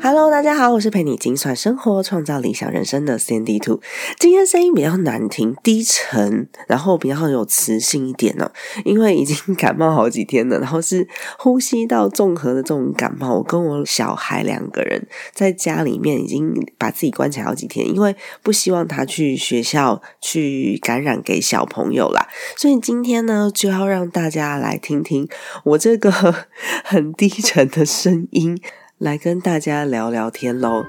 Hello，大家好，我是陪你精算生活、创造理想人生的 Sandy Two。今天声音比较难听、低沉，然后比较有磁性一点哦，因为已经感冒好几天了，然后是呼吸道综合的这种感冒。我跟我小孩两个人在家里面已经把自己关起来好几天，因为不希望他去学校去感染给小朋友啦。所以今天呢，就要让大家来听听我这个 很低沉的声音。来跟大家聊聊天喽。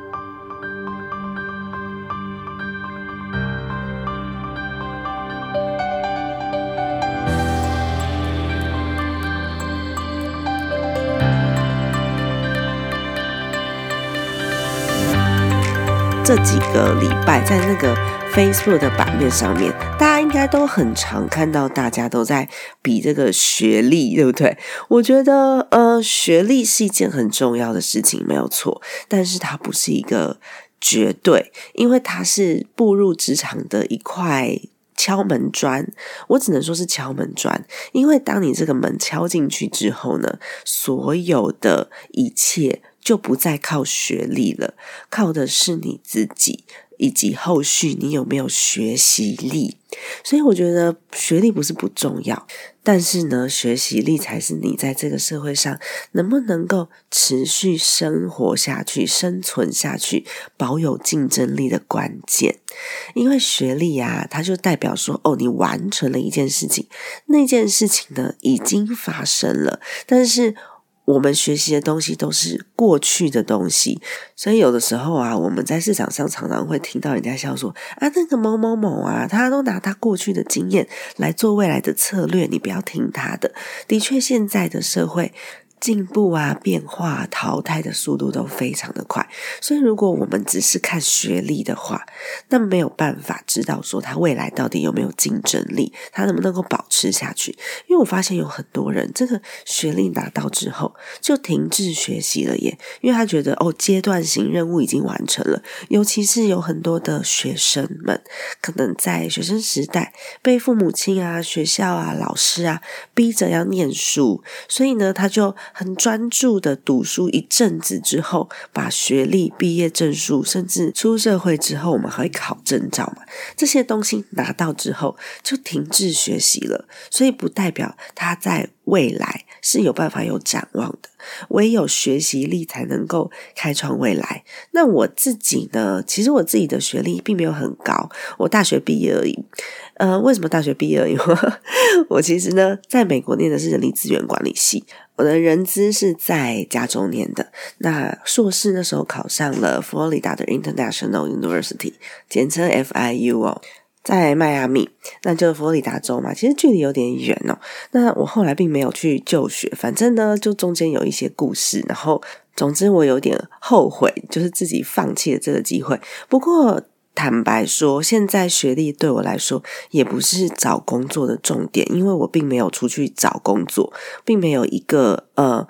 这几个礼拜在那个。Facebook 的版面上面，大家应该都很常看到，大家都在比这个学历，对不对？我觉得，呃，学历是一件很重要的事情，没有错，但是它不是一个绝对，因为它是步入职场的一块敲门砖。我只能说是敲门砖，因为当你这个门敲进去之后呢，所有的一切就不再靠学历了，靠的是你自己。以及后续你有没有学习力？所以我觉得学历不是不重要，但是呢，学习力才是你在这个社会上能不能够持续生活下去、生存下去、保有竞争力的关键。因为学历啊，它就代表说，哦，你完成了一件事情，那件事情呢已经发生了，但是。我们学习的东西都是过去的东西，所以有的时候啊，我们在市场上常常会听到人家笑说：“啊，那个某某某啊，他都拿他过去的经验来做未来的策略，你不要听他的。”的确，现在的社会。进步啊，变化、淘汰的速度都非常的快，所以如果我们只是看学历的话，那没有办法知道说他未来到底有没有竞争力，他能不能够保持下去。因为我发现有很多人，这个学历拿到之后就停滞学习了耶，因为他觉得哦，阶段性任务已经完成了。尤其是有很多的学生们，可能在学生时代被父母亲啊、学校啊、老师啊逼着要念书，所以呢，他就。很专注的读书一阵子之后，把学历、毕业证书，甚至出社会之后，我们还会考证照嘛？这些东西拿到之后，就停滞学习了，所以不代表他在未来是有办法有展望的。唯有学习力才能够开创未来。那我自己呢？其实我自己的学历并没有很高，我大学毕业而已。呃，为什么大学毕业而已？我其实呢，在美国念的是人力资源管理系。我的人资是在加州念的，那硕士那时候考上了佛罗里达的 International University，简称 FIU 哦，在迈阿密，那就佛罗里达州嘛，其实距离有点远哦。那我后来并没有去就学，反正呢，就中间有一些故事，然后总之我有点后悔，就是自己放弃了这个机会。不过。坦白说，现在学历对我来说也不是找工作的重点，因为我并没有出去找工作，并没有一个呃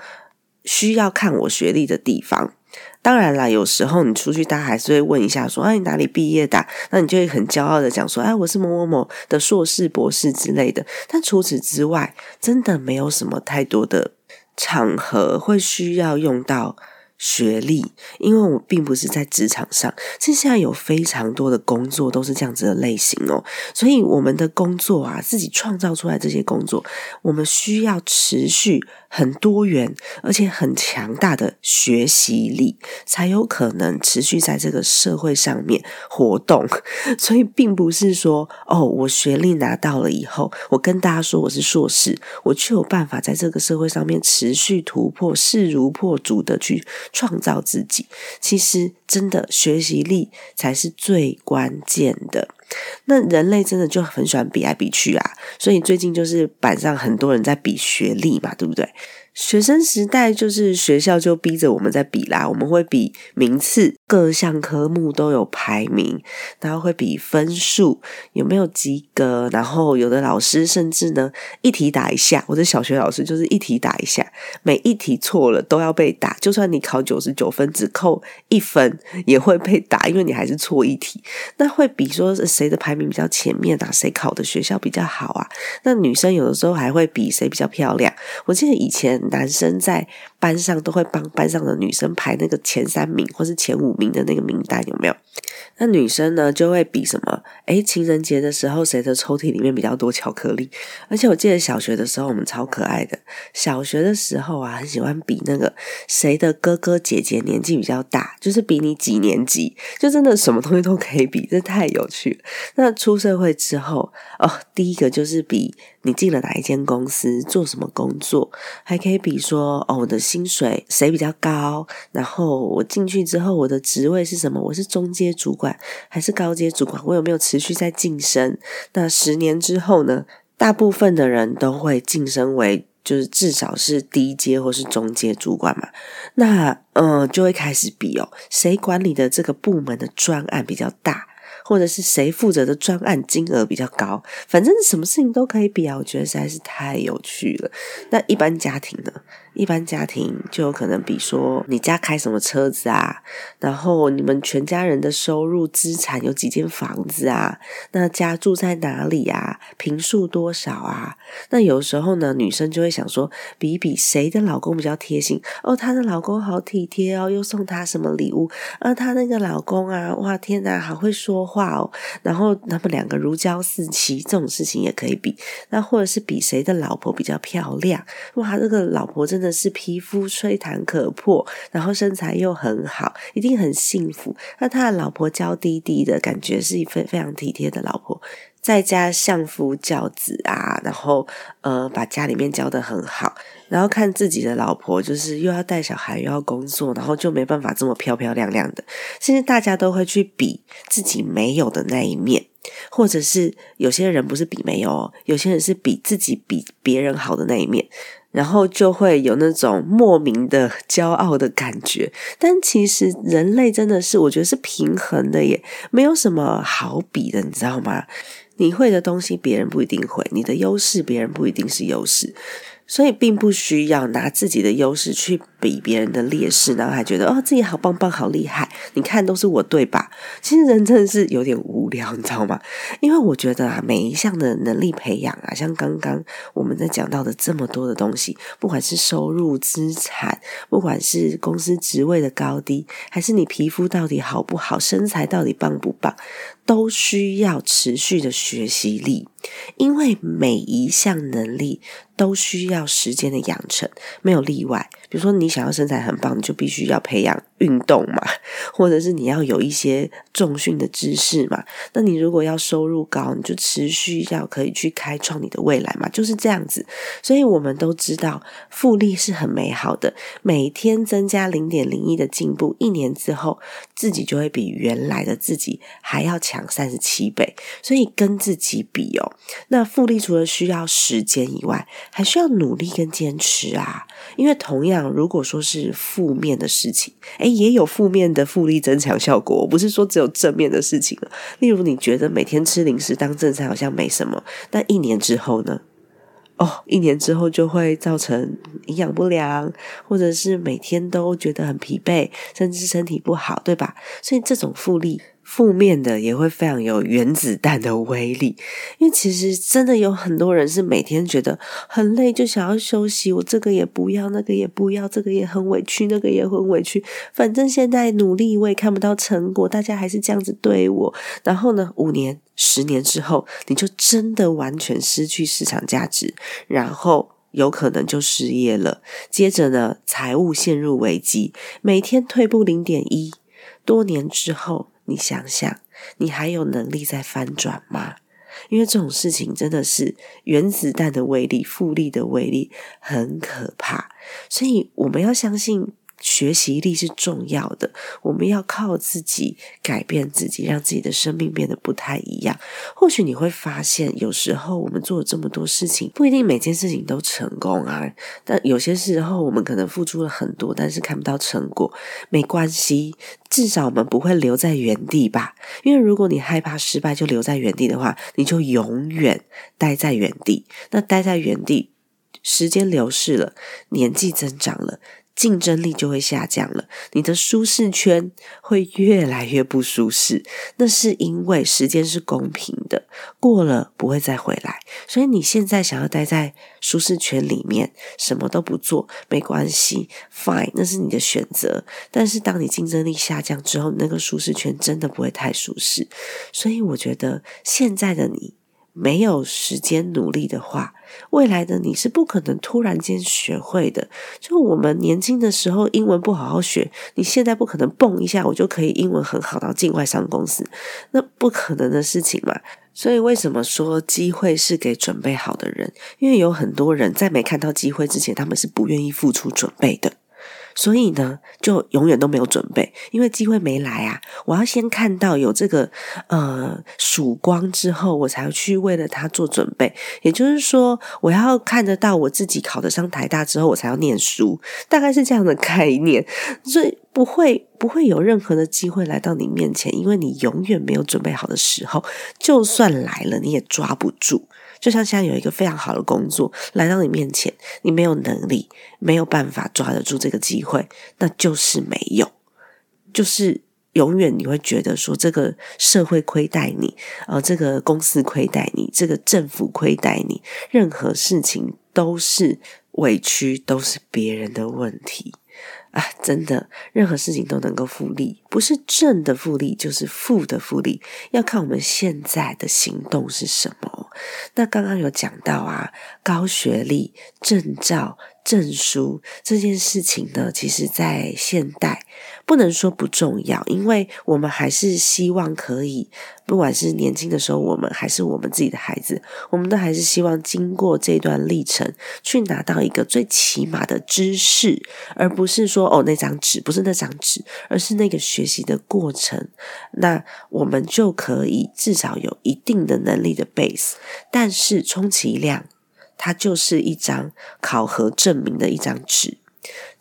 需要看我学历的地方。当然啦，有时候你出去，大家还是会问一下，说：“哎，你哪里毕业的？”那你就会很骄傲的讲说：“哎，我是某某某的硕士、博士之类的。”但除此之外，真的没有什么太多的场合会需要用到。学历，因为我并不是在职场上，其实现在有非常多的工作都是这样子的类型哦，所以我们的工作啊，自己创造出来这些工作，我们需要持续很多元而且很强大的学习力，才有可能持续在这个社会上面活动。所以，并不是说哦，我学历拿到了以后，我跟大家说我是硕士，我就有办法在这个社会上面持续突破，势如破竹的去。创造自己，其实真的学习力才是最关键的。那人类真的就很喜欢比来比去啊，所以最近就是板上很多人在比学历嘛，对不对？学生时代就是学校就逼着我们在比啦，我们会比名次，各项科目都有排名，然后会比分数有没有及格，然后有的老师甚至呢一题打一下，我的小学老师就是一题打一下，每一题错了都要被打，就算你考九十九分只扣一分也会被打，因为你还是错一题。那会比说谁的排名比较前面啊，谁考的学校比较好啊？那女生有的时候还会比谁比较漂亮。我记得以前。男生在班上都会帮班上的女生排那个前三名或是前五名的那个名单，有没有？那女生呢就会比什么？诶，情人节的时候谁的抽屉里面比较多巧克力？而且我记得小学的时候我们超可爱的，小学的时候啊很喜欢比那个谁的哥哥姐姐年纪比较大，就是比你几年级，就真的什么东西都可以比，这太有趣了。那出社会之后哦，第一个就是比你进了哪一间公司，做什么工作，还可以比说哦我的薪水谁比较高，然后我进去之后我的职位是什么？我是中阶主管。还是高阶主管，我有没有持续在晋升？那十年之后呢？大部分的人都会晋升为，就是至少是低阶或是中阶主管嘛。那嗯，就会开始比哦，谁管理的这个部门的专案比较大，或者是谁负责的专案金额比较高，反正什么事情都可以比啊。我觉得实在是太有趣了。那一般家庭呢？一般家庭就有可能，比说你家开什么车子啊，然后你们全家人的收入、资产有几间房子啊，那家住在哪里啊，平数多少啊？那有时候呢，女生就会想说，比比谁的老公比较贴心哦，她的老公好体贴哦，又送她什么礼物？啊她那个老公啊，哇天哪，好会说话哦，然后他们两个如胶似漆，这种事情也可以比。那或者是比谁的老婆比较漂亮？哇，这个老婆真真的。是皮肤吹弹可破，然后身材又很好，一定很幸福。那他的老婆娇滴滴的感觉，是一份非常体贴的老婆，在家相夫教子啊，然后呃把家里面教的很好，然后看自己的老婆就是又要带小孩又要工作，然后就没办法这么漂漂亮亮的。现在大家都会去比自己没有的那一面，或者是有些人不是比没有，有些人是比自己比别人好的那一面。然后就会有那种莫名的骄傲的感觉，但其实人类真的是，我觉得是平衡的耶，没有什么好比的，你知道吗？你会的东西别人不一定会，你的优势别人不一定是优势。所以并不需要拿自己的优势去比别人的劣势，然后还觉得哦自己好棒棒好厉害，你看都是我对吧？其实人真的是有点无聊，你知道吗？因为我觉得啊，每一项的能力培养啊，像刚刚我们在讲到的这么多的东西，不管是收入、资产，不管是公司职位的高低，还是你皮肤到底好不好，身材到底棒不棒，都需要持续的学习力，因为每一项能力。都需要时间的养成，没有例外。比如说，你想要身材很棒，你就必须要培养运动嘛，或者是你要有一些重训的知识嘛。那你如果要收入高，你就持续要可以去开创你的未来嘛，就是这样子。所以我们都知道，复利是很美好的，每天增加零点零一的进步，一年之后自己就会比原来的自己还要强三十七倍。所以跟自己比哦，那复利除了需要时间以外，还需要努力跟坚持啊，因为同样，如果说是负面的事情，诶，也有负面的复利增强效果，我不是说只有正面的事情了。例如，你觉得每天吃零食当正餐好像没什么，但一年之后呢？哦，一年之后就会造成营养不良，或者是每天都觉得很疲惫，甚至身体不好，对吧？所以这种复利。负面的也会非常有原子弹的威力，因为其实真的有很多人是每天觉得很累，就想要休息。我这个也不要，那个也不要，这个也很委屈，那个也很委屈。反正现在努力，我也看不到成果，大家还是这样子对我。然后呢，五年、十年之后，你就真的完全失去市场价值，然后有可能就失业了。接着呢，财务陷入危机，每天退步零点一，多年之后。你想想，你还有能力再翻转吗？因为这种事情真的是原子弹的威力、复利的威力很可怕，所以我们要相信学习力是重要的，我们要靠自己改变自己，让自己的生命变得不太一样。或许你会发现，有时候我们做了这么多事情，不一定每件事情都成功啊。但有些时候，我们可能付出了很多，但是看不到成果，没关系，至少我们不会留在原地吧？因为如果你害怕失败，就留在原地的话，你就永远待在原地。那待在原地，时间流逝了，年纪增长了。竞争力就会下降了，你的舒适圈会越来越不舒适。那是因为时间是公平的，过了不会再回来。所以你现在想要待在舒适圈里面，什么都不做没关系，fine，那是你的选择。但是当你竞争力下降之后，那个舒适圈真的不会太舒适。所以我觉得现在的你。没有时间努力的话，未来的你是不可能突然间学会的。就我们年轻的时候，英文不好好学，你现在不可能蹦一下，我就可以英文很好到境外商公司，那不可能的事情嘛。所以为什么说机会是给准备好的人？因为有很多人在没看到机会之前，他们是不愿意付出准备的。所以呢，就永远都没有准备，因为机会没来啊！我要先看到有这个呃曙光之后，我才要去为了他做准备。也就是说，我要看得到我自己考得上台大之后，我才要念书，大概是这样的概念。所以不会不会有任何的机会来到你面前，因为你永远没有准备好的时候，就算来了，你也抓不住。就像现在有一个非常好的工作来到你面前，你没有能力，没有办法抓得住这个机会，那就是没有，就是永远你会觉得说这个社会亏待你，呃，这个公司亏待你，这个政府亏待你，任何事情都是委屈，都是别人的问题。啊，真的，任何事情都能够复利，不是正的复利，就是负的复利，要看我们现在的行动是什么。那刚刚有讲到啊，高学历、证照。证书这件事情呢，其实，在现代不能说不重要，因为我们还是希望可以，不管是年轻的时候，我们还是我们自己的孩子，我们都还是希望经过这段历程，去拿到一个最起码的知识，而不是说哦那张纸，不是那张纸，而是那个学习的过程。那我们就可以至少有一定的能力的 base，但是充其量。它就是一张考核证明的一张纸，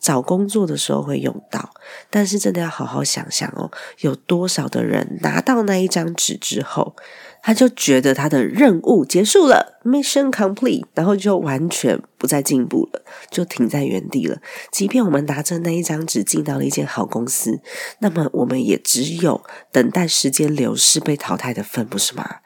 找工作的时候会用到，但是真的要好好想想哦，有多少的人拿到那一张纸之后。他就觉得他的任务结束了，mission complete，然后就完全不再进步了，就停在原地了。即便我们拿着那一张纸进到了一间好公司，那么我们也只有等待时间流逝被淘汰的份，不是吗？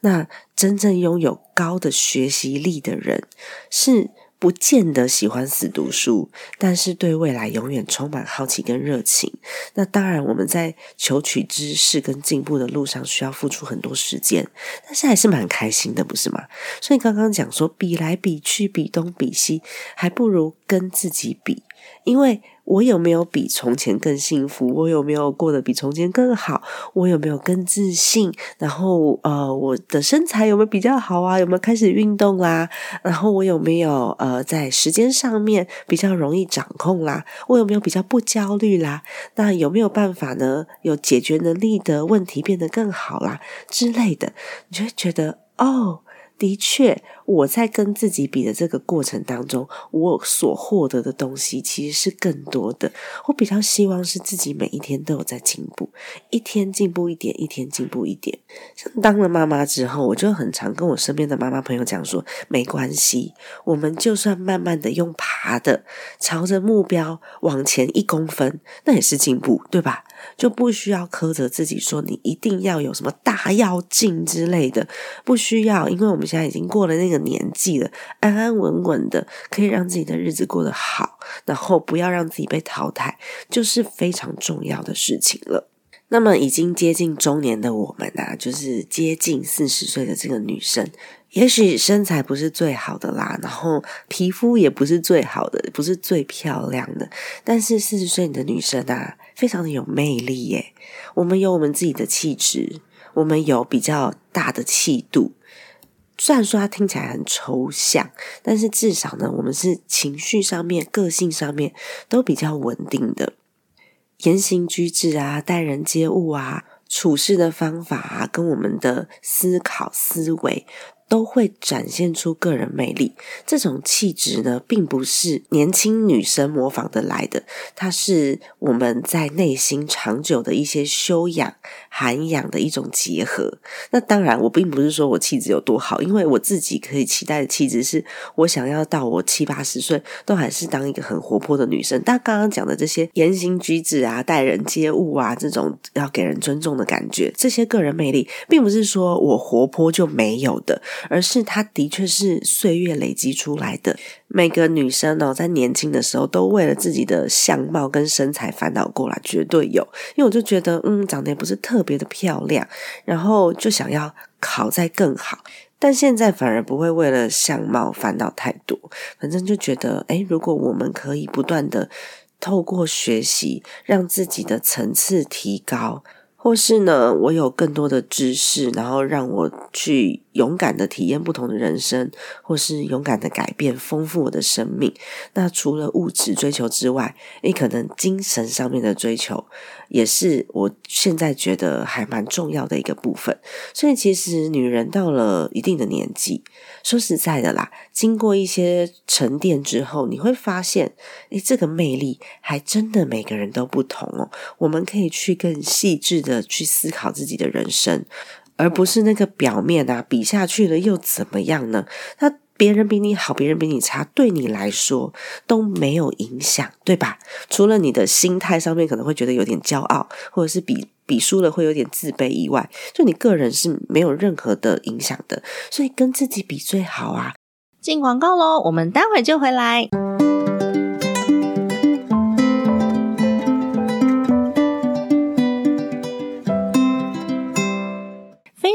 那真正拥有高的学习力的人是。不见得喜欢死读书，但是对未来永远充满好奇跟热情。那当然，我们在求取知识跟进步的路上需要付出很多时间，但是还是蛮开心的，不是吗？所以刚刚讲说，比来比去，比东比西，还不如跟自己比，因为。我有没有比从前更幸福？我有没有过得比从前更好？我有没有更自信？然后呃，我的身材有没有比较好啊？有没有开始运动啦？然后我有没有呃，在时间上面比较容易掌控啦？我有没有比较不焦虑啦？那有没有办法呢？有解决能力的问题变得更好啦之类的？你就会觉得哦。的确，我在跟自己比的这个过程当中，我所获得的东西其实是更多的。我比较希望是自己每一天都有在进步，一天进步一点，一天进步一点。像当了妈妈之后，我就很常跟我身边的妈妈朋友讲说：没关系，我们就算慢慢的用爬的，朝着目标往前一公分，那也是进步，对吧？就不需要苛责自己，说你一定要有什么大要进之类的，不需要，因为我们现在已经过了那个年纪了，安安稳稳的可以让自己的日子过得好，然后不要让自己被淘汰，就是非常重要的事情了。那么已经接近中年的我们啊，就是接近四十岁的这个女生。也许身材不是最好的啦，然后皮肤也不是最好的，不是最漂亮的。但是四十岁的女生啊，非常的有魅力耶。我们有我们自己的气质，我们有比较大的气度。虽然说它听起来很抽象，但是至少呢，我们是情绪上面、个性上面都比较稳定的，言行举止啊、待人接物啊、处事的方法啊，跟我们的思考思维。都会展现出个人魅力。这种气质呢，并不是年轻女生模仿的来的，它是我们在内心长久的一些修养、涵养的一种结合。那当然，我并不是说我气质有多好，因为我自己可以期待的气质是我想要到我七八十岁都还是当一个很活泼的女生。但刚刚讲的这些言行举止啊、待人接物啊，这种要给人尊重的感觉，这些个人魅力，并不是说我活泼就没有的。而是它的确是岁月累积出来的。每个女生呢，在年轻的时候都为了自己的相貌跟身材烦恼过来，绝对有。因为我就觉得，嗯，长得也不是特别的漂亮，然后就想要考再更好。但现在反而不会为了相貌烦恼太多，反正就觉得，哎，如果我们可以不断的透过学习，让自己的层次提高。或是呢，我有更多的知识，然后让我去勇敢的体验不同的人生，或是勇敢的改变，丰富我的生命。那除了物质追求之外，你可能精神上面的追求，也是我现在觉得还蛮重要的一个部分。所以，其实女人到了一定的年纪，说实在的啦，经过一些沉淀之后，你会发现，诶，这个魅力还真的每个人都不同哦。我们可以去更细致的。去思考自己的人生，而不是那个表面啊，比下去了又怎么样呢？那别人比你好，别人比你差，对你来说都没有影响，对吧？除了你的心态上面可能会觉得有点骄傲，或者是比比输了会有点自卑以外，就你个人是没有任何的影响的。所以跟自己比最好啊！进广告喽，我们待会就回来。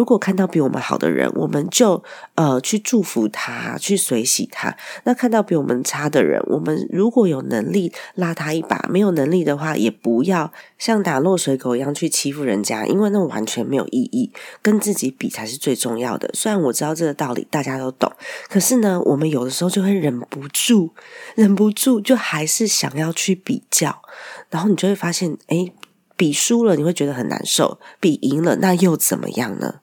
如果看到比我们好的人，我们就呃去祝福他，去随喜他。那看到比我们差的人，我们如果有能力拉他一把，没有能力的话，也不要像打落水狗一样去欺负人家，因为那完全没有意义。跟自己比才是最重要的。虽然我知道这个道理，大家都懂，可是呢，我们有的时候就会忍不住，忍不住就还是想要去比较，然后你就会发现，哎。比输了你会觉得很难受，比赢了那又怎么样呢？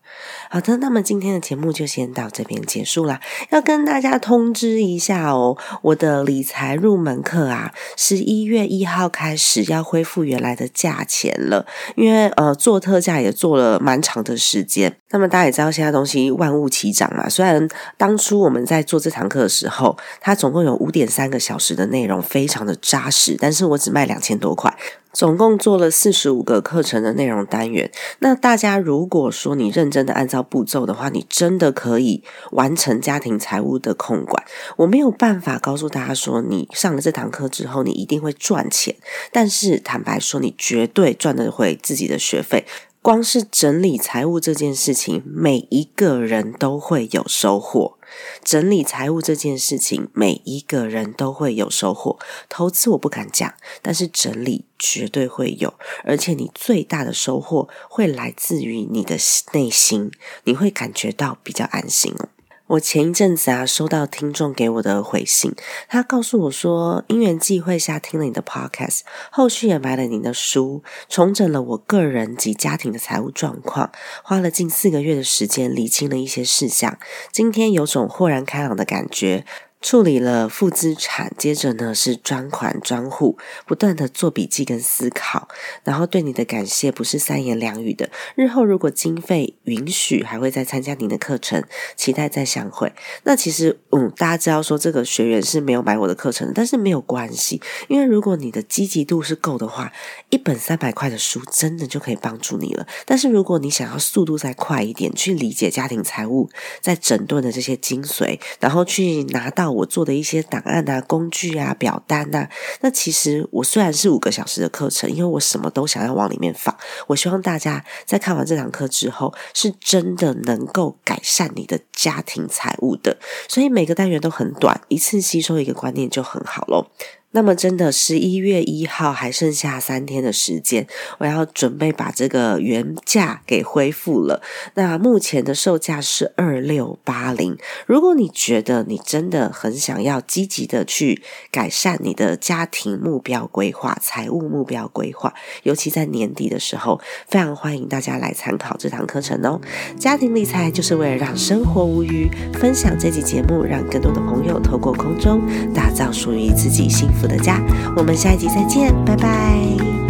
好的，那么今天的节目就先到这边结束啦。要跟大家通知一下哦，我的理财入门课啊，十一月一号开始要恢复原来的价钱了。因为呃做特价也做了蛮长的时间，那么大家也知道现在东西万物齐涨嘛。虽然当初我们在做这堂课的时候，它总共有五点三个小时的内容，非常的扎实，但是我只卖两千多块。总共做了四十五个课程的内容单元。那大家如果说你认真按照步骤的话，你真的可以完成家庭财务的控管。我没有办法告诉大家说，你上了这堂课之后，你一定会赚钱。但是坦白说，你绝对赚得回自己的学费。光是整理财务这件事情，每一个人都会有收获。整理财务这件事情，每一个人都会有收获。投资我不敢讲，但是整理绝对会有，而且你最大的收获会来自于你的内心，你会感觉到比较安心哦。我前一阵子啊，收到听众给我的回信，他告诉我说，因缘际会下听了你的 podcast，后续也买了你的书，重整了我个人及家庭的财务状况，花了近四个月的时间理清了一些事项，今天有种豁然开朗的感觉。处理了负资产，接着呢是专款专户，不断的做笔记跟思考，然后对你的感谢不是三言两语的。日后如果经费允许，还会再参加您的课程，期待再相会。那其实，嗯，大家知道说这个学员是没有买我的课程，但是没有关系，因为如果你的积极度是够的话，一本三百块的书真的就可以帮助你了。但是如果你想要速度再快一点，去理解家庭财务在整顿的这些精髓，然后去拿到。我做的一些档案啊、工具啊、表单啊，那其实我虽然是五个小时的课程，因为我什么都想要往里面放。我希望大家在看完这堂课之后，是真的能够改善你的家庭财务的。所以每个单元都很短，一次吸收一个观念就很好喽。那么，真的十一月一号还剩下三天的时间，我要准备把这个原价给恢复了。那目前的售价是二六八零。如果你觉得你真的很想要积极的去改善你的家庭目标规划、财务目标规划，尤其在年底的时候，非常欢迎大家来参考这堂课程哦。家庭理财就是为了让生活无虞，分享这期节目，让更多的朋友透过空中打造属于自己幸福的家，我们下一集再见，拜拜。